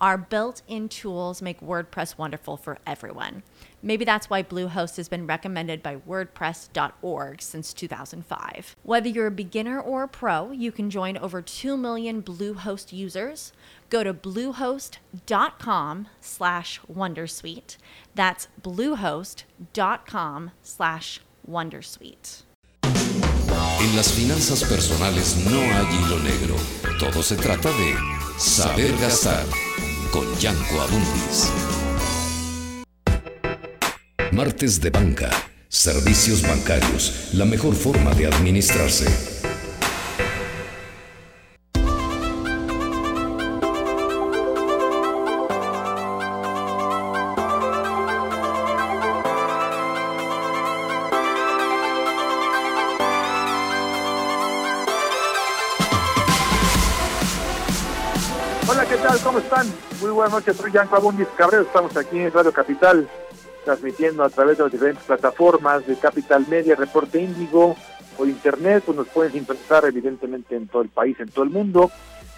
Our built in tools make WordPress wonderful for everyone. Maybe that's why Bluehost has been recommended by WordPress.org since 2005. Whether you're a beginner or a pro, you can join over 2 million Bluehost users. Go to bluehost.com slash Wondersuite. That's bluehost.com slash Wondersuite. En las finanzas personales no hay hilo negro. Todo se trata de saber gastar con Yanko Abundis. Martes de banca. Servicios bancarios. La mejor forma de administrarse. Buenas noches, soy Yanko Abundis Cabrero, estamos aquí en Radio Capital, transmitiendo a través de las diferentes plataformas de Capital Media, Reporte Índigo, por internet, pues nos pueden sintonizar evidentemente en todo el país, en todo el mundo.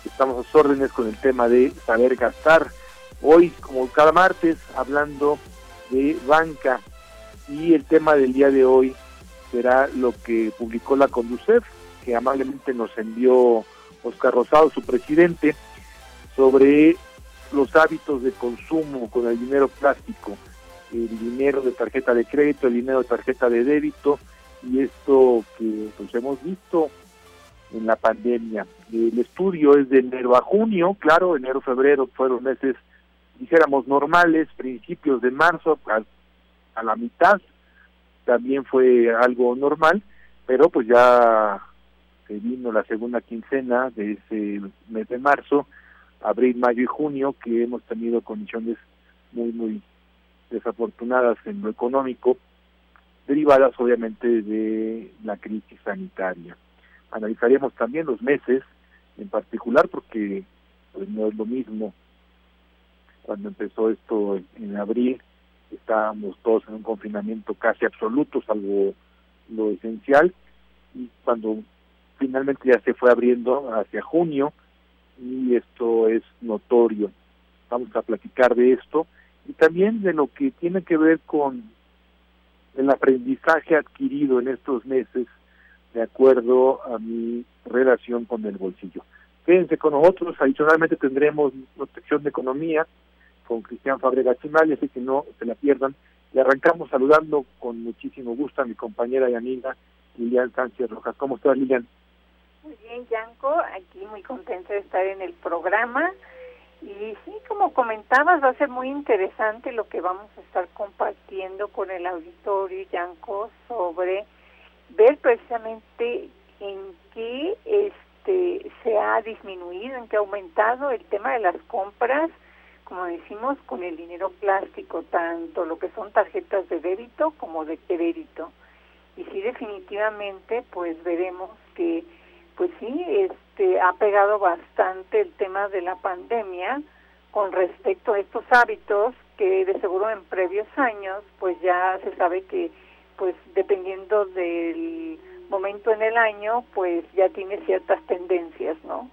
Estamos a sus órdenes con el tema de saber gastar. Hoy, como cada martes, hablando de banca y el tema del día de hoy será lo que publicó la Conducef, que amablemente nos envió Oscar Rosado, su presidente, sobre los hábitos de consumo con el dinero plástico, el dinero de tarjeta de crédito, el dinero de tarjeta de débito y esto que pues hemos visto en la pandemia. El estudio es de enero a junio, claro, enero, febrero fueron meses, dijéramos, normales, principios de marzo a, a la mitad también fue algo normal, pero pues ya se vino la segunda quincena de ese mes de marzo, abril, mayo y junio, que hemos tenido condiciones muy, muy desafortunadas en lo económico, derivadas obviamente de la crisis sanitaria. Analizaremos también los meses en particular porque pues, no es lo mismo cuando empezó esto en, en abril, estábamos todos en un confinamiento casi absoluto, salvo lo esencial, y cuando finalmente ya se fue abriendo hacia junio, y esto es notorio. Vamos a platicar de esto y también de lo que tiene que ver con el aprendizaje adquirido en estos meses de acuerdo a mi relación con el bolsillo. Quédense con nosotros, adicionalmente tendremos protección de economía con Cristian Fabrega Chimal, así que no se la pierdan. Y arrancamos saludando con muchísimo gusto a mi compañera y amiga Lilian Sánchez Rojas. ¿Cómo estás, Lilian? Muy bien, Yanko, aquí muy contenta de estar en el programa. Y sí, como comentabas, va a ser muy interesante lo que vamos a estar compartiendo con el auditorio, Yanko, sobre ver precisamente en qué este se ha disminuido, en qué ha aumentado el tema de las compras, como decimos, con el dinero plástico, tanto lo que son tarjetas de débito como de crédito. Y sí, definitivamente, pues veremos que pues sí, este ha pegado bastante el tema de la pandemia con respecto a estos hábitos que de seguro en previos años pues ya se sabe que pues dependiendo del momento en el año pues ya tiene ciertas tendencias, ¿no?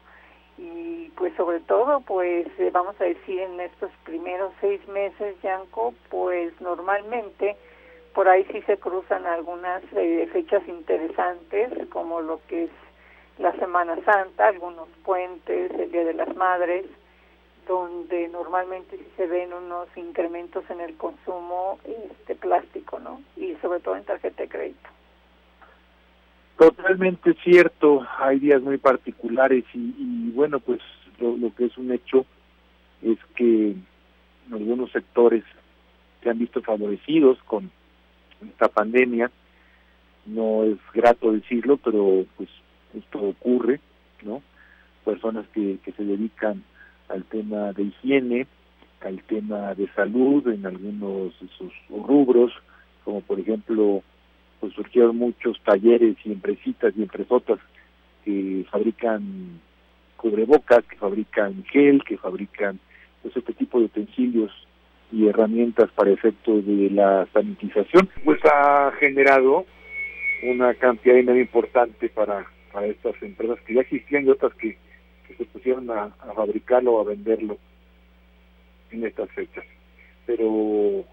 Y pues sobre todo pues eh, vamos a decir en estos primeros seis meses, Yanko, pues normalmente por ahí sí se cruzan algunas eh, fechas interesantes como lo que es la Semana Santa, algunos puentes, el Día de las Madres, donde normalmente sí se ven unos incrementos en el consumo este plástico, ¿no? Y sobre todo en tarjeta de crédito. Totalmente cierto, hay días muy particulares y, bueno, pues lo, que es un hecho es que algunos sectores se han visto favorecidos con esta pandemia. No es grato decirlo, pero pues esto ocurre, ¿no? Personas que, que se dedican al tema de higiene, al tema de salud en algunos de sus rubros, como por ejemplo, pues surgieron muchos talleres y empresitas y empresotas que fabrican cubrebocas, que fabrican gel, que fabrican pues este tipo de utensilios y herramientas para efecto de la sanitización, pues ha generado una cantidad de dinero importante para, para estas empresas que ya existían y otras que, se pusieron a, a fabricarlo o a venderlo en estas fechas. Pero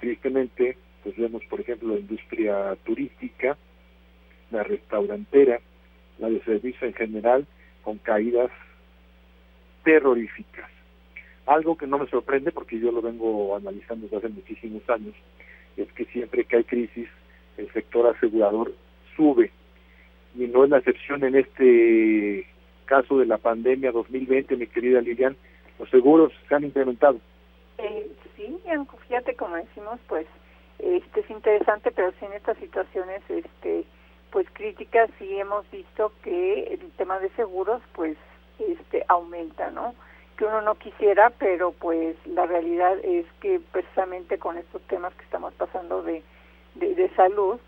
tristemente, pues vemos por ejemplo la industria turística, la restaurantera, la de servicio en general, con caídas terroríficas. Algo que no me sorprende porque yo lo vengo analizando desde hace muchísimos años, es que siempre que hay crisis, el sector asegurador sube. Y no es la excepción en este caso de la pandemia 2020, mi querida Lilian, los seguros se han incrementado. Eh, sí, fíjate como decimos, pues este es interesante, pero sí en estas situaciones este pues críticas sí hemos visto que el tema de seguros pues este aumenta, ¿no? Que uno no quisiera, pero pues la realidad es que precisamente con estos temas que estamos pasando de, de, salud,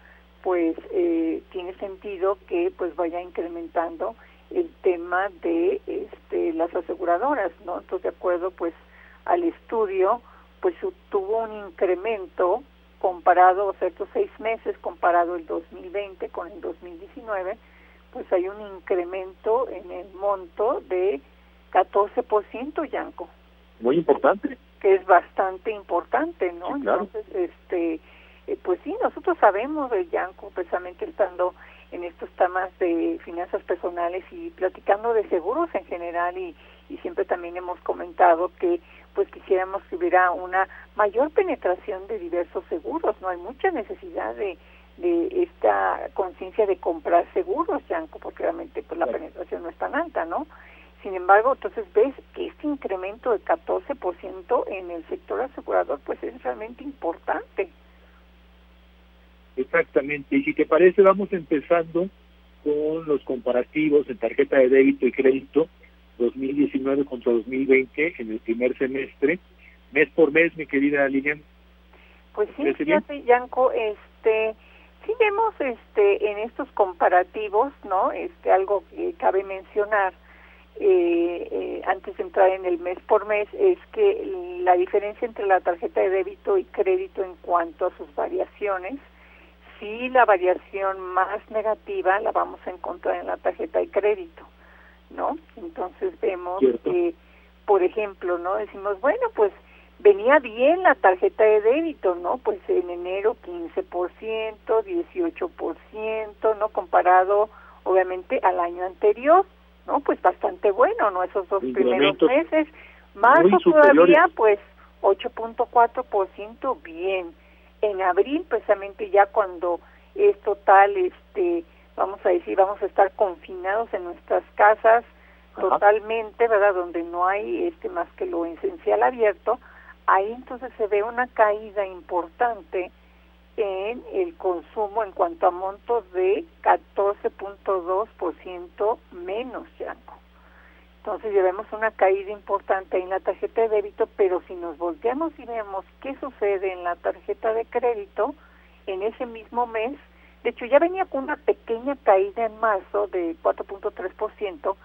pues eh, tiene sentido que pues vaya incrementando el tema de este las aseguradoras, ¿no? Entonces de acuerdo pues al estudio, pues tuvo un incremento comparado, o sea, estos seis meses comparado el 2020 con el 2019, pues hay un incremento en el monto de 14%, Yanko. Muy importante. Que es bastante importante, ¿no? Entonces, este, eh, pues sí, nosotros sabemos de Yanko, precisamente estando en estos temas de finanzas personales y platicando de seguros en general y, y siempre también hemos comentado que pues quisiéramos que hubiera una mayor penetración de diversos seguros, no hay mucha necesidad de, de esta conciencia de comprar seguros, Yanko, porque realmente pues la penetración no es tan alta, ¿no? Sin embargo, entonces ves que este incremento de 14% en el sector asegurador pues es realmente importante. Exactamente, y si te parece vamos empezando con los comparativos en tarjeta de débito y crédito 2019 contra 2020 en el primer semestre, mes por mes, mi querida Lilian. Pues sí, fíjate, Yanko, este, sí vemos este, en estos comparativos, ¿no? Este, algo que cabe mencionar, eh, eh, antes de entrar en el mes por mes es que la diferencia entre la tarjeta de débito y crédito en cuanto a sus variaciones, sí la variación más negativa la vamos a encontrar en la tarjeta de crédito. ¿no? Entonces vemos que, por ejemplo, ¿no? Decimos, bueno, pues venía bien la tarjeta de débito, ¿no? Pues en enero 15%, 18%, ¿no? Comparado, obviamente, al año anterior, ¿no? Pues bastante bueno, ¿no? Esos dos primeros meses. Marzo todavía, pues 8.4% bien. En abril, precisamente ya cuando es total, este, vamos a decir, vamos a estar confinados en nuestras casas totalmente, ¿verdad? Donde no hay este más que lo esencial abierto, ahí entonces se ve una caída importante en el consumo en cuanto a montos de 14.2% menos, Yanko. Entonces llevemos una caída importante en la tarjeta de débito, pero si nos volteamos y vemos qué sucede en la tarjeta de crédito, en ese mismo mes de hecho, ya venía con una pequeña caída en marzo de 4.3%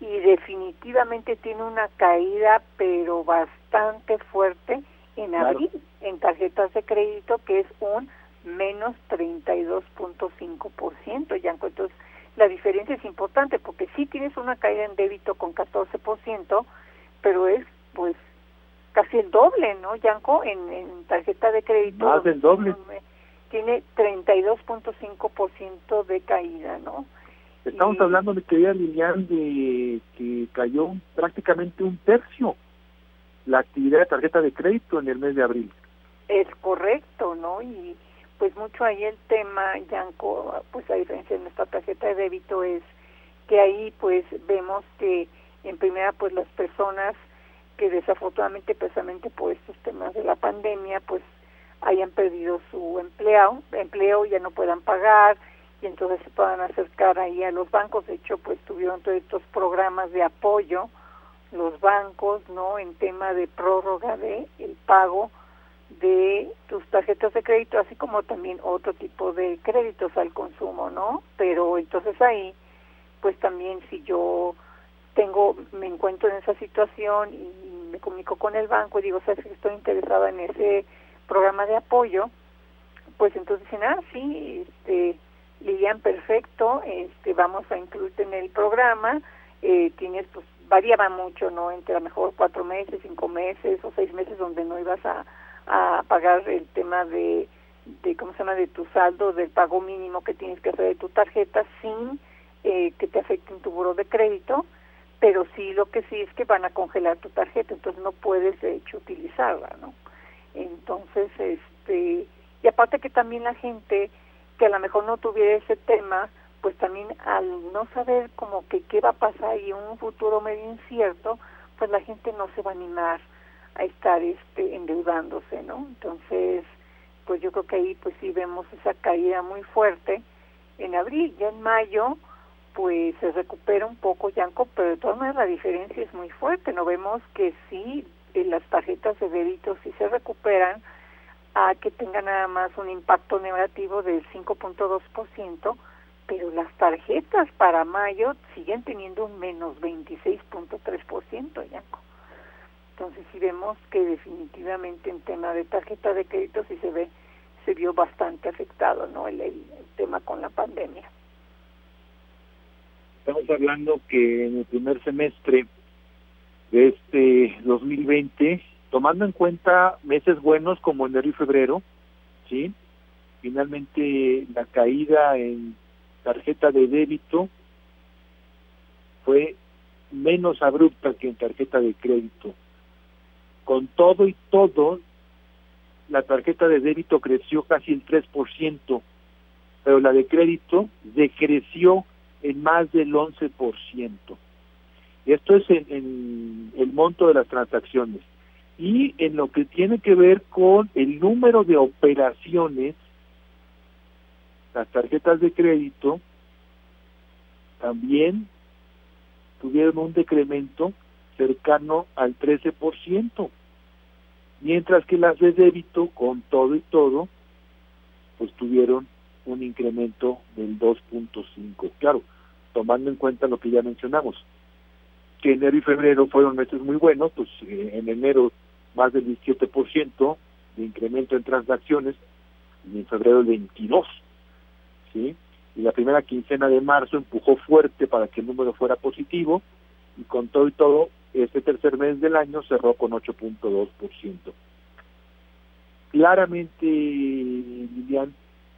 y definitivamente tiene una caída, pero bastante fuerte en abril en tarjetas de crédito, que es un menos 32.5%, ya Entonces, la diferencia es importante porque sí tienes una caída en débito con 14%, pero es pues casi el doble, ¿no, Yanko? En, en tarjeta de crédito. Más del doble tiene 32.5% de caída, ¿no? Estamos hablando de querida Lilian de que cayó prácticamente un tercio la actividad de tarjeta de crédito en el mes de abril. Es correcto, ¿no? Y pues mucho ahí el tema, Yanko, pues a diferencia de nuestra tarjeta de débito es que ahí pues vemos que en primera pues las personas que desafortunadamente precisamente por estos temas de la pandemia pues hayan perdido su empleo, empleo ya no puedan pagar y entonces se puedan acercar ahí a los bancos. De hecho, pues tuvieron todos estos programas de apoyo los bancos, ¿no? En tema de prórroga de el pago de tus tarjetas de crédito, así como también otro tipo de créditos al consumo, ¿no? Pero entonces ahí, pues también si yo tengo, me encuentro en esa situación y me comunico con el banco y digo, sabes que estoy interesada en ese programa de apoyo, pues entonces dicen, ah, sí, este, Lilian, perfecto, este, vamos a incluirte en el programa, eh, tienes, pues, variaba mucho, ¿no? Entre a lo mejor cuatro meses, cinco meses o seis meses donde no ibas a, a pagar el tema de, de, ¿cómo se llama?, de tu saldo, del pago mínimo que tienes que hacer de tu tarjeta sin eh, que te afecte en tu buro de crédito, pero sí lo que sí es que van a congelar tu tarjeta, entonces no puedes de hecho utilizarla, ¿no? Entonces, este, y aparte que también la gente que a lo mejor no tuviera ese tema, pues también al no saber como que qué va a pasar y un futuro medio incierto, pues la gente no se va a animar a estar este endeudándose, ¿no? Entonces, pues yo creo que ahí pues sí vemos esa caída muy fuerte en abril, ya en mayo pues se recupera un poco Yanco, pero de todas maneras la diferencia es muy fuerte, no vemos que sí eh, las tarjetas de débito sí se recuperan a que tengan nada más un impacto negativo del 5.2%, pero las tarjetas para mayo siguen teniendo un menos 26.3%, Yanco. Entonces sí vemos que definitivamente en tema de tarjeta de crédito sí se ve se vio bastante afectado, ¿no? El, el, tema con la pandemia. Estamos hablando que en el primer semestre de este 2020, tomando en cuenta meses buenos como enero y febrero, ¿sí? Finalmente la caída en tarjeta de débito fue menos abrupta que en tarjeta de crédito. Con todo y todo, la tarjeta de débito creció casi el 3%, pero la de crédito decreció en más del 11%. Y esto es en, en, el monto de las transacciones. Y en lo que tiene que ver con el número de operaciones, las tarjetas de crédito también tuvieron un decremento cercano al 13%, mientras que las de débito, con todo y todo, pues tuvieron un incremento del 2.5. Claro, tomando en cuenta lo que ya mencionamos, que enero y febrero fueron meses muy buenos, pues eh, en enero más del 17% de incremento en transacciones, y en febrero el 22, ¿sí? Y la primera quincena de marzo empujó fuerte para que el número fuera positivo, y con todo y todo, este tercer mes del año cerró con 8.2%. Claramente, Lilian,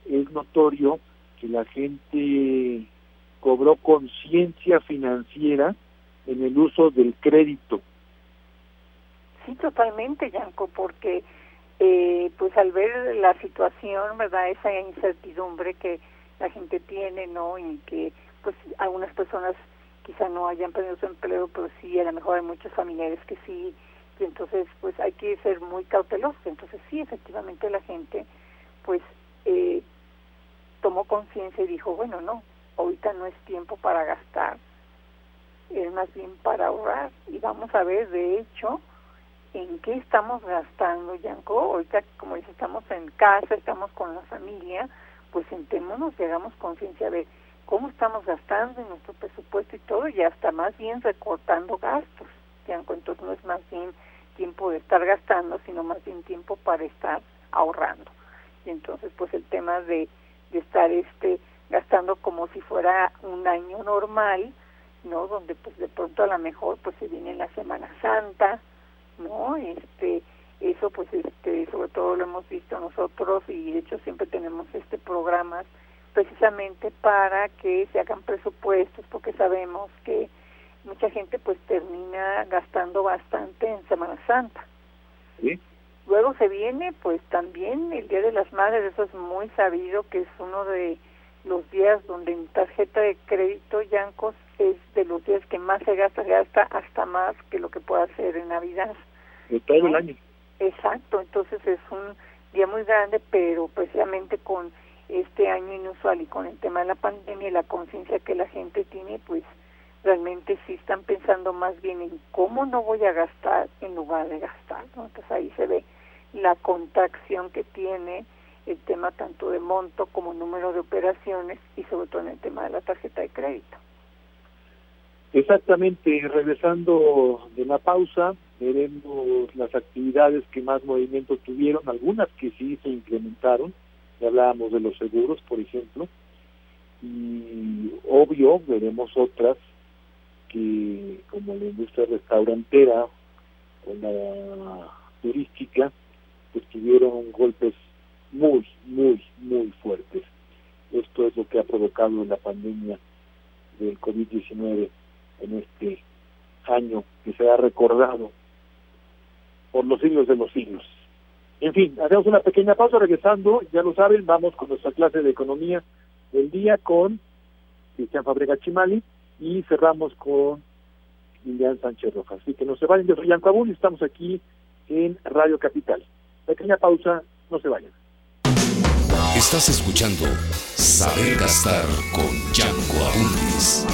es notorio que la gente cobró conciencia financiera en el uso del crédito. Sí, totalmente, Yanko, porque eh, pues al ver la situación, ¿verdad? Esa incertidumbre que la gente tiene, ¿no? Y que pues algunas personas quizá no hayan perdido su empleo, pero sí, a lo mejor hay muchos familiares que sí, y entonces pues hay que ser muy cautelosos. Entonces sí, efectivamente la gente pues eh, tomó conciencia y dijo, bueno, no, ahorita no es tiempo para gastar, es más bien para ahorrar. Y vamos a ver, de hecho, en qué estamos gastando, Yanko. Ahorita, como dice, estamos en casa, estamos con la familia, pues sentémonos y hagamos conciencia de cómo estamos gastando en nuestro presupuesto y todo, y hasta más bien recortando gastos. Yanko, entonces no es más bien tiempo de estar gastando, sino más bien tiempo para estar ahorrando. Y entonces, pues el tema de, de estar este gastando como si fuera un año normal, ¿no? Donde pues de pronto a lo mejor pues se viene la Semana Santa, ¿no? Este, eso pues este, sobre todo lo hemos visto nosotros y de hecho siempre tenemos este programas precisamente para que se hagan presupuestos porque sabemos que mucha gente pues termina gastando bastante en Semana Santa. ¿Sí? Luego se viene pues también el Día de las Madres, eso es muy sabido que es uno de los días donde en tarjeta de crédito Yancos es de los días que más se gasta, gasta hasta más que lo que pueda hacer en Navidad. De todo ¿no? el año. Exacto, entonces es un día muy grande, pero precisamente con este año inusual y con el tema de la pandemia y la conciencia que la gente tiene, pues realmente sí están pensando más bien en cómo no voy a gastar en lugar de gastar. Entonces ahí se ve la contracción que tiene el tema tanto de monto como número de operaciones y sobre todo en el tema de la tarjeta de crédito. Exactamente, regresando de la pausa, veremos las actividades que más movimiento tuvieron, algunas que sí se implementaron, ya hablábamos de los seguros, por ejemplo, y obvio veremos otras que, como la industria restaurantera o la turística, pues tuvieron golpes muy, muy, muy fuertes. Esto es lo que ha provocado la pandemia del COVID-19 en este año que se ha recordado por los siglos de los siglos. En fin, hacemos una pequeña pausa, regresando, ya lo saben, vamos con nuestra clase de economía del día con Cristian Fabrega Chimali y cerramos con Lilian Sánchez Rojas. Así que no se vayan, yo soy Yanco y estamos aquí en Radio Capital. Pequeña pausa, no se vayan. Estás escuchando Saber Gastar con Yanko Abundis.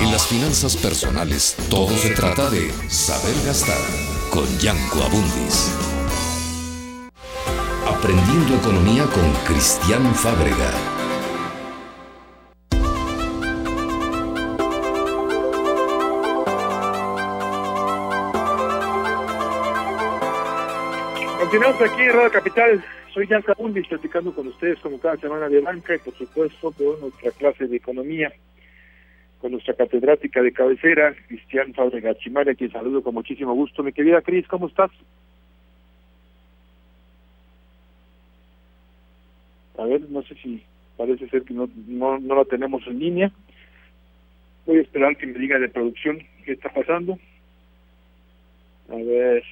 En las finanzas personales todo se trata de saber gastar con Yanko Abundis. Aprendiendo economía con Cristian Fábrega. Continuamos aquí en Radio Capital. Soy Yanko Abundis platicando con ustedes como cada semana de banca y por supuesto con nuestra clase de economía con nuestra catedrática de cabecera, Cristian Fábrega Chimare, a quien saludo con muchísimo gusto. Mi querida Cris, ¿cómo estás? A ver, no sé si parece ser que no, no, no la tenemos en línea. Voy a esperar que me diga de producción qué está pasando. A ver.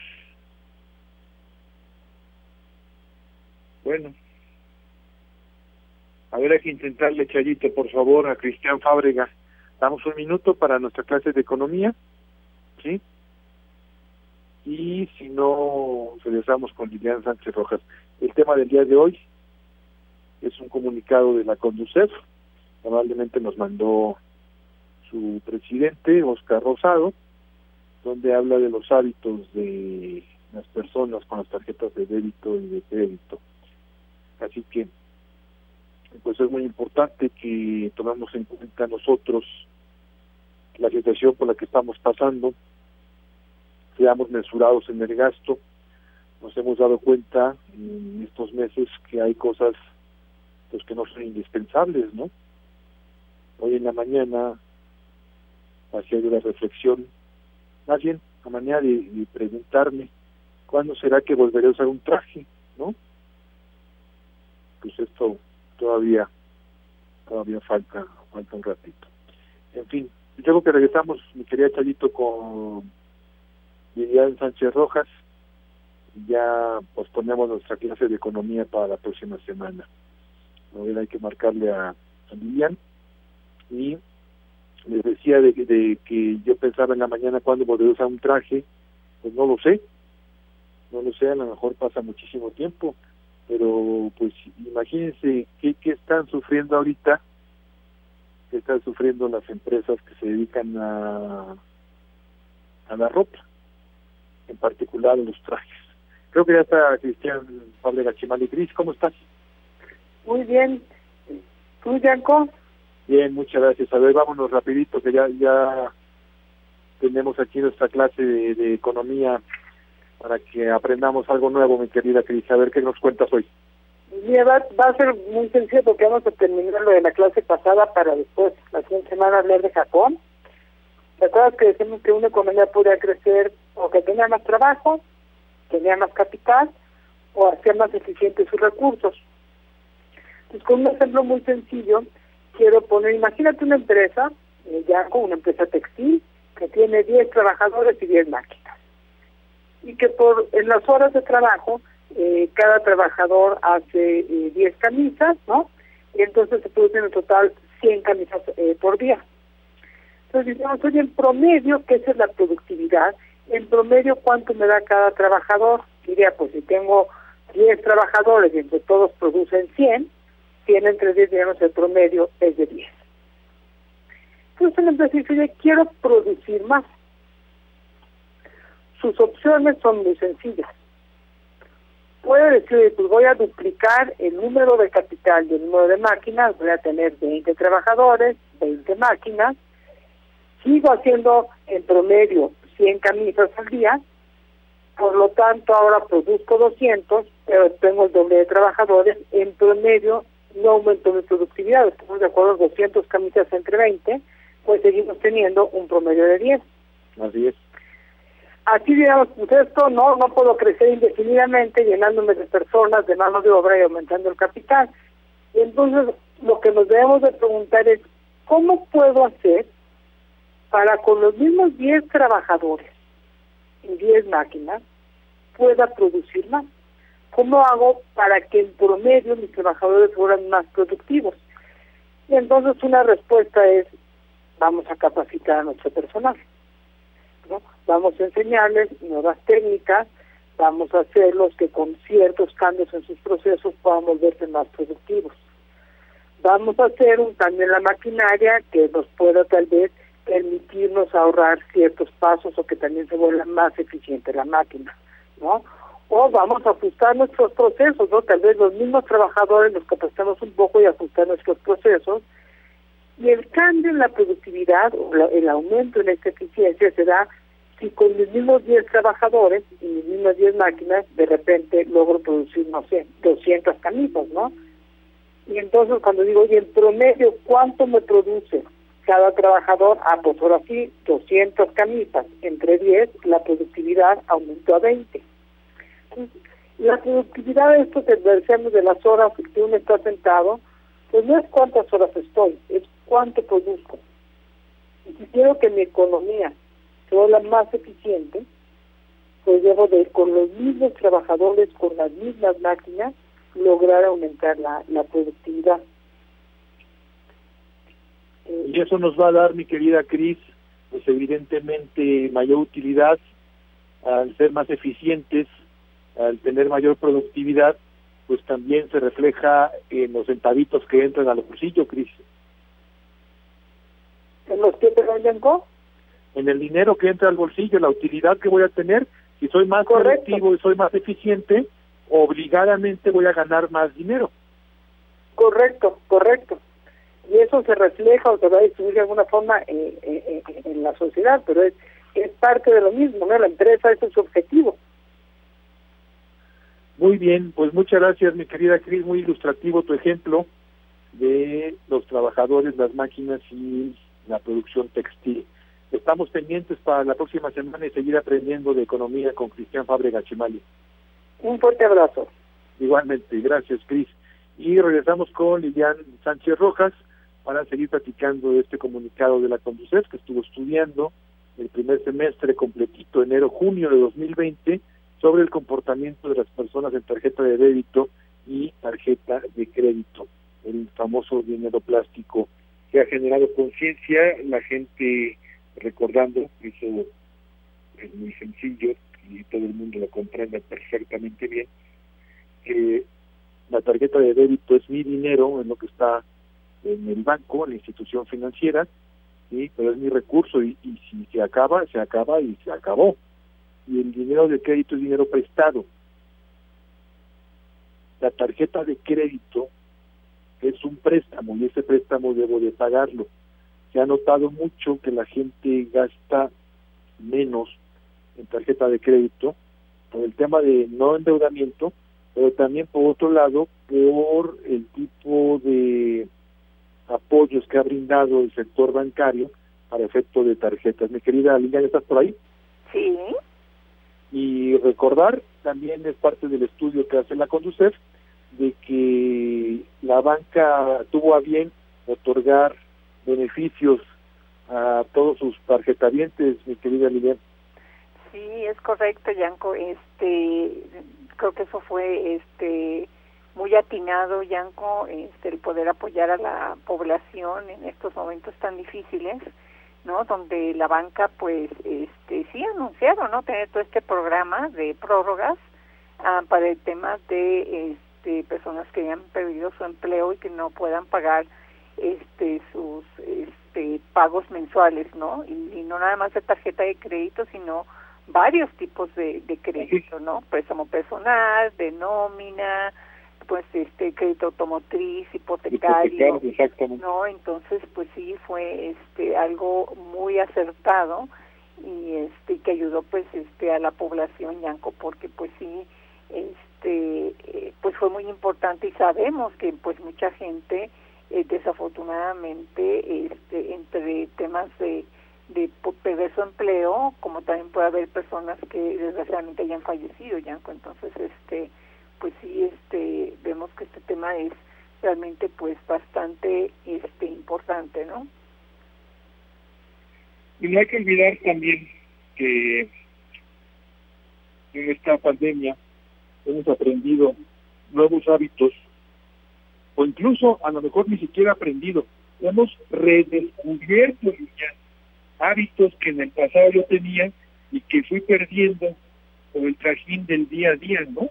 Bueno. A ver, hay que intentarle, Chayito, por favor, a Cristian Fábrega. Damos un minuto para nuestra clase de economía, ¿sí? Y si no, regresamos con Liliana Sánchez Rojas. El tema del día de hoy es un comunicado de la Conducef, probablemente nos mandó su presidente, Oscar Rosado, donde habla de los hábitos de las personas con las tarjetas de débito y de crédito. Así que pues es muy importante que tomemos en cuenta nosotros la situación por la que estamos pasando, seamos mensurados en el gasto. Nos hemos dado cuenta en estos meses que hay cosas pues que no son indispensables, ¿no? Hoy en la mañana hacía yo la reflexión, más bien a manera de, preguntarme cuándo será que volveré a usar un traje, ¿no? Pues esto todavía todavía falta falta un ratito. En fin, yo que regresamos, mi querida Chavito, con Vivian Sánchez Rojas. Ya posponemos nuestra clase de economía para la próxima semana. hay que marcarle a, a Vivian. Y les decía de, de, que yo pensaba en la mañana cuando volver a usar un traje, pues no lo sé. No lo sé, a lo mejor pasa muchísimo tiempo. Pero pues imagínense qué, qué están sufriendo ahorita que están sufriendo las empresas que se dedican a, a la ropa, en particular los trajes. Creo que ya está Cristian Pablo Gachimali. Cris, ¿cómo estás? Muy bien. ¿Tú, Yanko? Bien, muchas gracias. A ver, vámonos rapidito, que ya ya tenemos aquí nuestra clase de, economía para que aprendamos algo nuevo, mi querida Cris. A ver qué nos cuentas hoy. Va, va a ser muy sencillo porque vamos a terminar lo de la clase pasada para después, la siguiente semana, hablar de Japón. ¿Te acuerdas que decimos que una economía podría crecer o que tenía más trabajo, tenía más capital o hacía más eficientes sus recursos? Entonces, con un ejemplo muy sencillo, quiero poner, imagínate una empresa, eh, ya con una empresa textil, que tiene 10 trabajadores y 10 máquinas. Y que por en las horas de trabajo eh, cada trabajador hace eh, 10 camisas, ¿no? Y entonces se producen en total 100 camisas eh, por día. Entonces digamos, oye, en promedio, ¿qué es la productividad? En promedio, ¿cuánto me da cada trabajador? Diría, pues si tengo 10 trabajadores y entre todos producen 100, 100 entre 10, digamos, el promedio es de 10. Entonces la empresa dice, quiero producir más. Sus opciones son muy sencillas puede decir, pues voy a duplicar el número de capital y el número de máquinas, voy a tener 20 trabajadores, 20 máquinas, sigo haciendo en promedio 100 camisas al día, por lo tanto ahora produzco 200, pero tengo el doble de trabajadores, en promedio no aumento mi productividad, estamos de acuerdo, 200 camisas entre 20, pues seguimos teniendo un promedio de 10. Así es Así digamos, pues esto no, no puedo crecer indefinidamente llenándome de personas, de mano de obra y aumentando el capital. Y entonces lo que nos debemos de preguntar es, ¿cómo puedo hacer para con los mismos 10 trabajadores y 10 máquinas pueda producir más? ¿Cómo hago para que en promedio mis trabajadores fueran más productivos? Y entonces una respuesta es, vamos a capacitar a nuestro personal. Vamos a enseñarles nuevas técnicas, vamos a hacerlos que con ciertos cambios en sus procesos puedan volverse más productivos. Vamos a hacer un cambio en la maquinaria que nos pueda tal vez permitirnos ahorrar ciertos pasos o que también se vuelva más eficiente la máquina, ¿no? O vamos a ajustar nuestros procesos, ¿no? Tal vez los mismos trabajadores nos capacitamos un poco y ajustar nuestros procesos y el cambio en la productividad o el aumento en esta eficiencia se da si con mis mismos 10 trabajadores y mis mismas 10 máquinas de repente logro producir, no sé, 200 camisas, ¿no? Y entonces cuando digo, oye, en promedio, ¿cuánto me produce cada trabajador? Ah, pues ahora sí, 200 camisas. Entre 10, la productividad aumentó a 20. la productividad de esto que decíamos de las horas que uno está sentado, pues no es cuántas horas estoy, es cuánto produzco. Y si quiero que mi economía la más eficiente, pues debo de, con los mismos trabajadores, con las mismas máquinas, lograr aumentar la, la productividad. y eso nos va a dar, mi querida Cris, pues evidentemente mayor utilidad al ser más eficientes, al tener mayor productividad, pues también se refleja en los centavitos que entran al bolsillo, Cris. ¿En los que te en el dinero que entra al bolsillo, la utilidad que voy a tener, si soy más productivo y soy más eficiente, obligadamente voy a ganar más dinero. Correcto, correcto. y eso se refleja o se va a distribuir de alguna forma eh, eh, eh, en la sociedad, pero es, es parte de lo mismo, ¿no? La empresa ese es su objetivo. Muy bien, pues muchas gracias, mi querida Cris, muy ilustrativo tu ejemplo de los trabajadores, las máquinas y la producción textil. Estamos pendientes para la próxima semana y seguir aprendiendo de economía con Cristian Fábrega Chimali. Un fuerte abrazo. Igualmente, gracias, Cris. Y regresamos con Lilian Sánchez Rojas para seguir platicando de este comunicado de la Conducef que estuvo estudiando el primer semestre completito, enero-junio de 2020, sobre el comportamiento de las personas en tarjeta de débito y tarjeta de crédito, el famoso dinero plástico que ha generado conciencia, la gente recordando, eso es muy sencillo y todo el mundo lo comprende perfectamente bien, que la tarjeta de débito es mi dinero, en lo que está en el banco, en la institución financiera, sí, pero es mi recurso y, y si se acaba, se acaba y se acabó y el dinero de crédito es dinero prestado. La tarjeta de crédito es un préstamo y ese préstamo debo de pagarlo. Se ha notado mucho que la gente gasta menos en tarjeta de crédito por el tema de no endeudamiento, pero también por otro lado por el tipo de apoyos que ha brindado el sector bancario para efecto de tarjetas. Mi querida Liliana, ¿estás por ahí? Sí y recordar, también es parte del estudio que hace la Conducef, de que la banca tuvo a bien otorgar beneficios a todos sus tarjetavientes, mi querida Lilian. Sí, es correcto, Yanko. Este, creo que eso fue este muy atinado, Yanko, este, el poder apoyar a la población en estos momentos tan difíciles ¿no? Donde la banca, pues, este, sí ha anunciado, ¿no? Tener todo este programa de prórrogas ah, para el tema de este, personas que hayan perdido su empleo y que no puedan pagar este sus este pagos mensuales, ¿no? Y, no nada más de tarjeta de crédito, sino varios tipos de, de crédito, ¿no? Préstamo personal, de nómina, pues este crédito automotriz, hipotecario, no, entonces pues sí fue este algo muy acertado y este que ayudó pues este a la población yanco porque pues sí este eh, pues fue muy importante y sabemos que pues mucha gente eh, desafortunadamente este entre temas de de perder su empleo como también puede haber personas que desgraciadamente hayan fallecido yanco. Entonces este pues sí este vemos que este tema es realmente pues bastante este importante no y no hay que olvidar también que en esta pandemia hemos aprendido nuevos hábitos o incluso a lo mejor ni siquiera aprendido hemos redescubierto ya hábitos que en el pasado yo tenía y que fui perdiendo por el trajín del día a día, ¿no?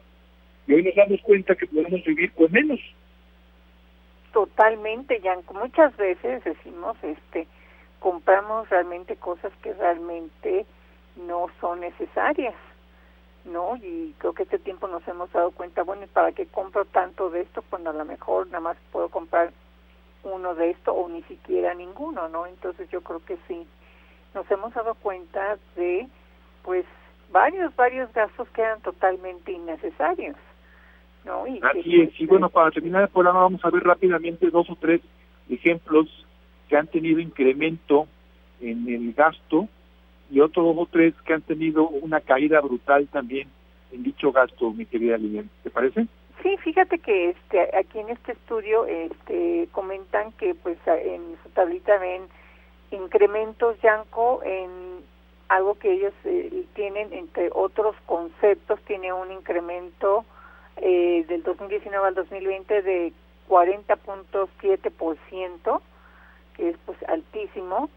y hoy nos damos cuenta que podemos vivir con menos. Totalmente, Jan. Muchas veces decimos, este, compramos realmente cosas que realmente no son necesarias, ¿no? Y creo que este tiempo nos hemos dado cuenta, bueno, ¿y para qué compro tanto de esto cuando a lo mejor nada más puedo comprar uno de esto o ni siquiera ninguno, ¿no? Entonces yo creo que sí, nos hemos dado cuenta de, pues, varios, varios gastos que eran totalmente innecesarios. Así es, y bueno, para terminar el programa vamos a ver rápidamente dos o tres ejemplos que han tenido incremento en el gasto y otros dos o tres que han tenido una caída brutal también en dicho gasto, mi querida Lilian. ¿Te parece? Sí, fíjate que este aquí en este estudio este comentan que pues en su tablita ven incrementos Yanco en algo que ellos eh, tienen entre otros conceptos tiene un incremento eh, del 2019 al 2020 de 40.7%, que es pues altísimo.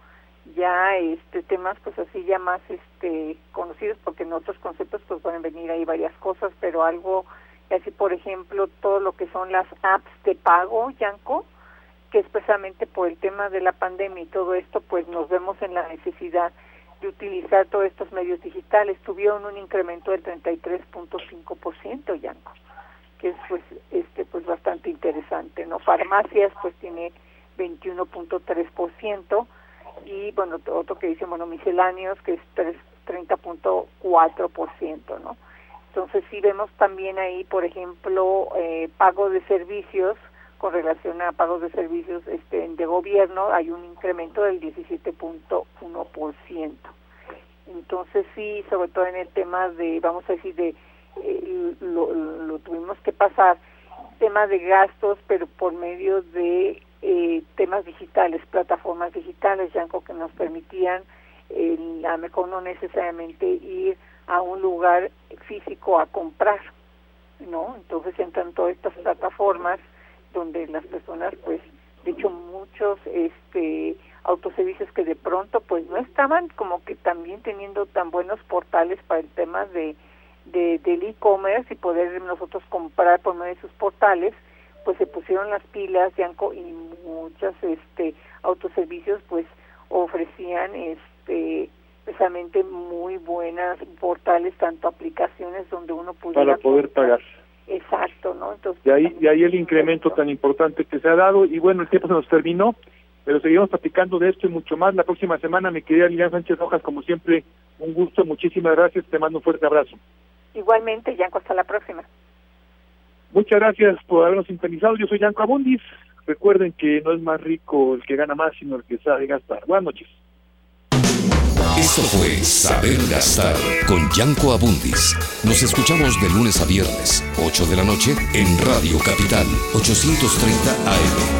Ya este temas pues así ya más este conocidos porque en otros conceptos pues pueden venir ahí varias cosas, pero algo así por ejemplo todo lo que son las apps de pago, Yanko, que es precisamente por el tema de la pandemia y todo esto pues nos vemos en la necesidad de utilizar todos estos medios digitales. Tuvieron un incremento del 33.5%, Yanko que es pues este pues bastante interesante no farmacias pues tiene 21.3% y bueno, otro que dice, bueno, misceláneos que es 30.4%, ¿no? Entonces sí vemos también ahí, por ejemplo, eh, pago de servicios con relación a pagos de servicios este, de gobierno hay un incremento del 17.1%. Entonces sí, sobre todo en el tema de, vamos a decir, de eh, lo, tuvimos que pasar, tema de gastos, pero por medio de eh, temas digitales, plataformas digitales, ya que nos permitían eh, a lo mejor no necesariamente ir a un lugar físico a comprar, ¿no? Entonces entran todas estas plataformas donde las personas, pues, de hecho muchos este autoservicios que de pronto pues no estaban como que también teniendo tan buenos portales para el tema de del e-commerce y poder nosotros comprar por medio de sus portales pues se pusieron las pilas y muchos este autoservicios pues ofrecían este precisamente muy buenas portales tanto aplicaciones donde uno pudiera para poder pagar. Exacto no entonces de ahí de ahí el incremento tan importante que se ha dado y bueno el tiempo se nos terminó pero seguimos platicando de esto y mucho más. La próxima semana mi querida Lilian Sánchez Rojas como siempre un gusto muchísimas gracias te mando un fuerte abrazo. Igualmente Yanko hasta la próxima Muchas gracias por habernos sintonizado. Yo soy Yanko Abundis. Recuerden que no es más rico el que gana más, sino el que sabe gastar. Buenas noches. Esto fue Saber Gastar con Yanko Abundis. Nos escuchamos de lunes a viernes, 8 de la noche, en Radio Capital, 830 AM.